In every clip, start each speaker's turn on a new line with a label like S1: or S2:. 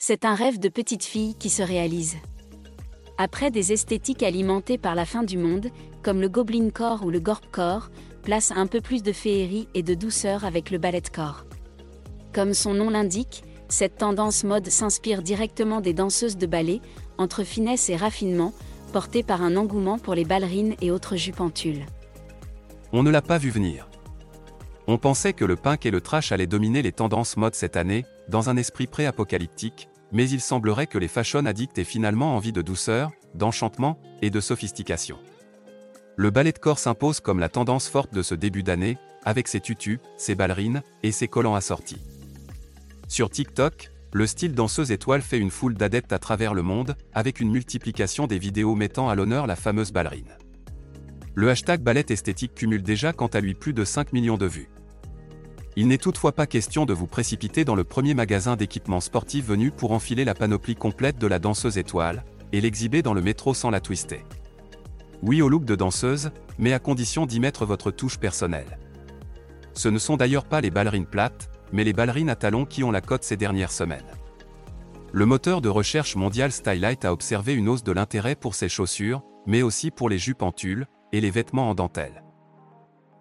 S1: C'est un rêve de petite fille qui se réalise. Après des esthétiques alimentées par la fin du monde, comme le Goblin Core ou le Gorp Core, place un peu plus de féerie et de douceur avec le ballet Core. Comme son nom l'indique, cette tendance mode s'inspire directement des danseuses de ballet, entre finesse et raffinement, portée par un engouement pour les ballerines et autres jupes en tulle.
S2: On ne l'a pas vu venir. On pensait que le punk et le trash allaient dominer les tendances mode cette année, dans un esprit pré-apocalyptique, mais il semblerait que les fashion addicts aient finalement envie de douceur, d'enchantement et de sophistication. Le ballet de corps s'impose comme la tendance forte de ce début d'année, avec ses tutus, ses ballerines et ses collants assortis. Sur TikTok, le style danseuse étoile fait une foule d'adeptes à travers le monde, avec une multiplication des vidéos mettant à l'honneur la fameuse ballerine. Le hashtag ballet esthétique cumule déjà quant à lui plus de 5 millions de vues. Il n'est toutefois pas question de vous précipiter dans le premier magasin d'équipements sportifs venu pour enfiler la panoplie complète de la danseuse étoile, et l'exhiber dans le métro sans la twister. Oui au look de danseuse, mais à condition d'y mettre votre touche personnelle. Ce ne sont d'ailleurs pas les ballerines plates, mais les ballerines à talons qui ont la cote ces dernières semaines. Le moteur de recherche mondial Stylight a observé une hausse de l'intérêt pour ces chaussures, mais aussi pour les jupes en tulle et les vêtements en dentelle.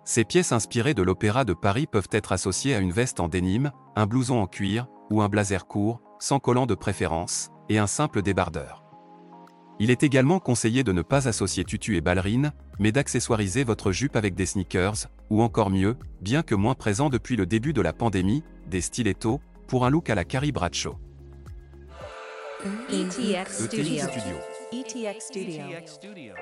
S2: Ces pièces inspirées de l'Opéra de Paris peuvent être associées à une veste en dénime, un blouson en cuir, ou un blazer court, sans collant de préférence, et un simple débardeur. Il est également conseillé de ne pas associer tutu et ballerine, mais d'accessoiriser votre jupe avec des sneakers, ou encore mieux, bien que moins présent depuis le début de la pandémie, des stilettos, pour un look à la Carrie Bradshaw.
S3: ETX
S2: ETX
S3: Studio.
S2: Studio.
S3: ETX Studio.